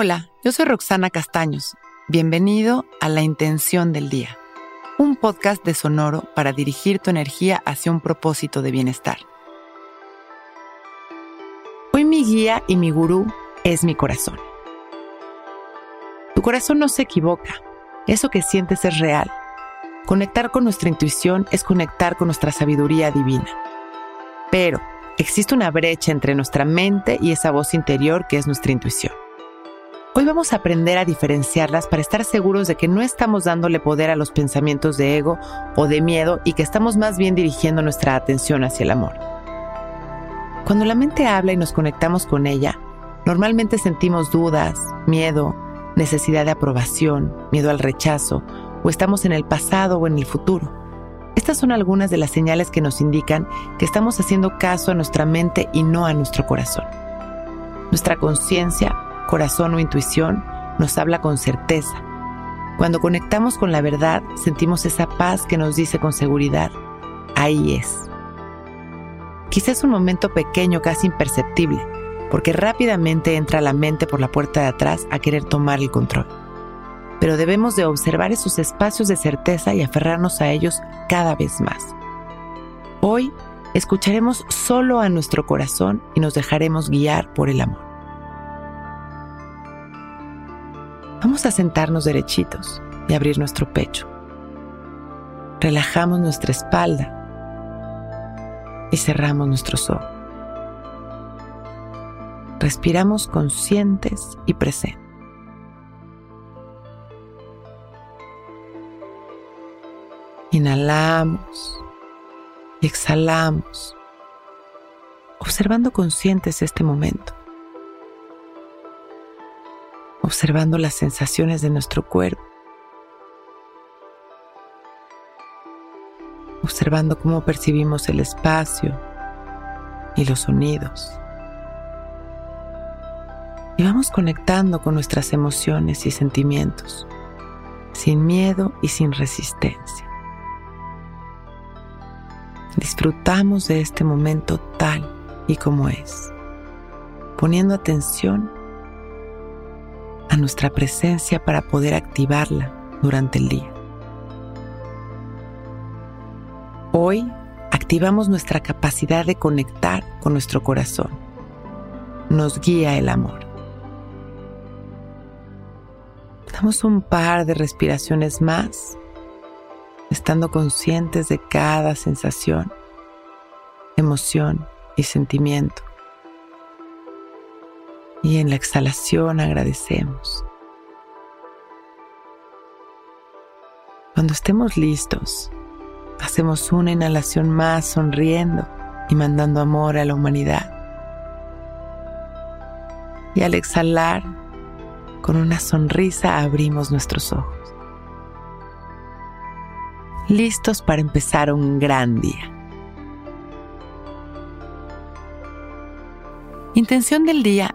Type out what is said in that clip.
Hola, yo soy Roxana Castaños. Bienvenido a La Intención del Día, un podcast de Sonoro para dirigir tu energía hacia un propósito de bienestar. Hoy mi guía y mi gurú es mi corazón. Tu corazón no se equivoca, eso que sientes es real. Conectar con nuestra intuición es conectar con nuestra sabiduría divina. Pero existe una brecha entre nuestra mente y esa voz interior que es nuestra intuición. Hoy vamos a aprender a diferenciarlas para estar seguros de que no estamos dándole poder a los pensamientos de ego o de miedo y que estamos más bien dirigiendo nuestra atención hacia el amor. Cuando la mente habla y nos conectamos con ella, normalmente sentimos dudas, miedo, necesidad de aprobación, miedo al rechazo, o estamos en el pasado o en el futuro. Estas son algunas de las señales que nos indican que estamos haciendo caso a nuestra mente y no a nuestro corazón. Nuestra conciencia, corazón o intuición nos habla con certeza. Cuando conectamos con la verdad, sentimos esa paz que nos dice con seguridad, ahí es. Quizás un momento pequeño, casi imperceptible, porque rápidamente entra la mente por la puerta de atrás a querer tomar el control pero debemos de observar esos espacios de certeza y aferrarnos a ellos cada vez más. Hoy escucharemos solo a nuestro corazón y nos dejaremos guiar por el amor. Vamos a sentarnos derechitos y abrir nuestro pecho. Relajamos nuestra espalda y cerramos nuestros ojos. Respiramos conscientes y presentes. Inhalamos y exhalamos, observando conscientes este momento, observando las sensaciones de nuestro cuerpo, observando cómo percibimos el espacio y los sonidos. Y vamos conectando con nuestras emociones y sentimientos, sin miedo y sin resistencia. Disfrutamos de este momento tal y como es, poniendo atención nuestra presencia para poder activarla durante el día. Hoy activamos nuestra capacidad de conectar con nuestro corazón. Nos guía el amor. Damos un par de respiraciones más estando conscientes de cada sensación, emoción y sentimiento. Y en la exhalación agradecemos. Cuando estemos listos, hacemos una inhalación más sonriendo y mandando amor a la humanidad. Y al exhalar, con una sonrisa abrimos nuestros ojos listos para empezar un gran día. Intención del Día